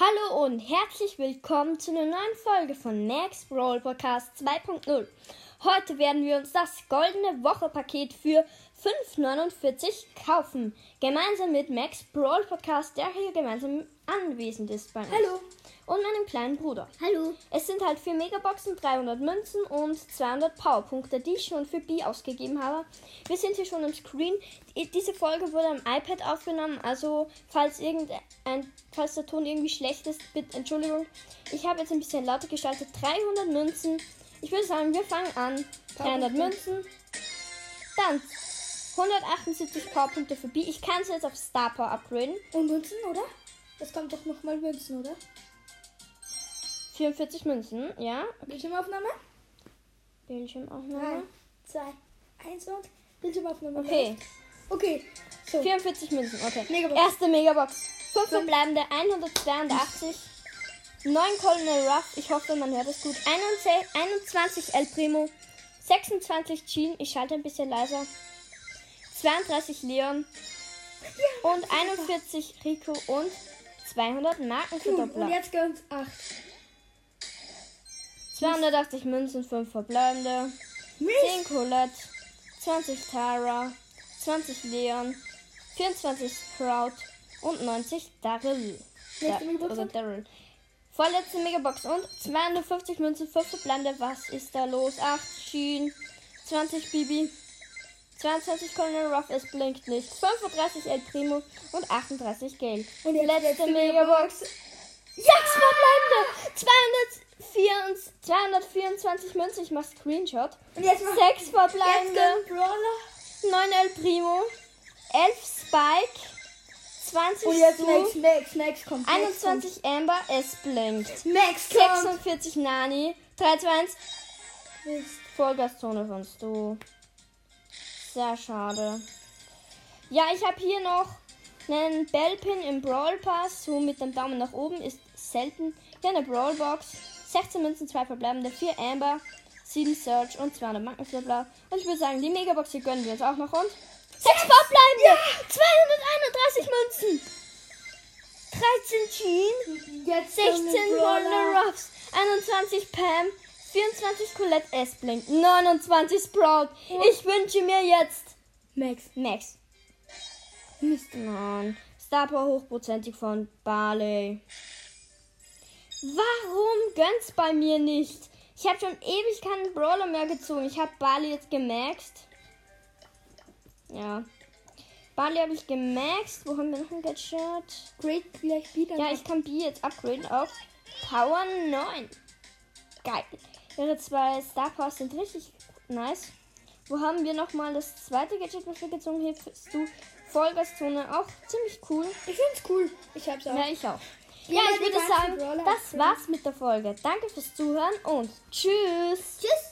Hallo und herzlich willkommen zu einer neuen Folge von Max Brawl Podcast 2.0. Heute werden wir uns das goldene Woche-Paket für 5,49 kaufen. Gemeinsam mit Max Brawl Podcast, der hier gemeinsam anwesend ist bei uns. Hallo. Und meinem kleinen Bruder. Hallo. Es sind halt 4 Megaboxen, 300 Münzen und 200 Powerpunkte, die ich schon für B ausgegeben habe. Wir sind hier schon im Screen. Die- Diese Folge wurde am iPad aufgenommen, also falls, irgendein, falls der Ton irgendwie schlecht ist, bitte Entschuldigung. Ich habe jetzt ein bisschen lauter gestaltet. 300 Münzen. Ich würde sagen, wir fangen an. 300 Münzen. Dann 178 Powerpunkte für B. Ich kann sie jetzt auf Star Power upgraden. Und Münzen, oder? Es kommt doch nochmal Münzen, oder? 44 Münzen, ja. Bildschirmaufnahme? Bildschirmaufnahme. 3, 2, 1 und Bildschirmaufnahme. Okay. Okay. So. 44 Münzen, okay. Megabox. Erste Megabox. 5 verbleibende, 182. 9 Colonel Ruff, ich hoffe, man hört es gut. 21 21 El Primo. 26 Jean, ich schalte ein bisschen leiser. 32 Leon. Und 41 Rico und 200 Und Markenverdoppler. jetzt ganz 8. 280 Münzen, 5 verbleibende. 10 Colette, 20 Tara, 20 Leon, 24 Sprout und 90 Daryl. Megabox oder und- Daryl. Vorletzte Megabox und 250 Münzen, 5 verbleibende. Was ist da los? 8 Sheen, 20 Bibi, 22 Colonel Ruff, es blinkt nicht. 35 El Primo und 38 Gale. Und jetzt Letzte letzte Megabox. 6 verbleibende! 204, 224 Münzen, ich mach Screenshot. Und jetzt noch 6 Jetzt verbleibende, kommt Brawler. 9 El Primo, 11 Spike, 20 Und jetzt Stu, Max, Max, Max kommt. Max 21 Amber, es blinkt. kommt. Max kommt. 46 Nani, 3, 2, 1, Mist. Vollgaszone von Stu. Sehr schade. Ja, ich habe hier noch einen Bellpin im Brawl Pass, so mit dem Daumen nach oben, ist selten. Hier eine Brawl Box, 16 Münzen, 2 verbleibende, 4 Amber, 7 Search und 200 Markenflippler. Und ich würde sagen, die Megabox hier gönnen wir uns auch noch und 6 verbleibende, 231 Münzen, 13 Jean, Jetzt 16 kommt ein Brawler. Brawler Ruffs, 21 Pam, 24 Colette S Blink, 29 Sprout. Ich wünsche mir jetzt Max. Max. Mist, Mann. Star Power hochprozentig von Barley. Warum gönnt's bei mir nicht? Ich habe schon ewig keinen Brawler mehr gezogen. Ich habe Barley jetzt gemaxt. Ja. Barley habe ich gemaxt. Wo haben wir noch ein Gadget? Great gleich wieder. Ja, ich kann B jetzt upgraden auf Power 9. Geil. Ihre zwei Star Powers sind richtig nice. Wo haben wir nochmal das zweite Gadget, was wir gezogen haben? Hilfst du Vollgaszone auch ziemlich cool. Ich find's cool. Ich hab's auch. Ja, ich auch. Ja, ich würde sagen, das war's mit der Folge. Danke fürs Zuhören und tschüss. Tschüss.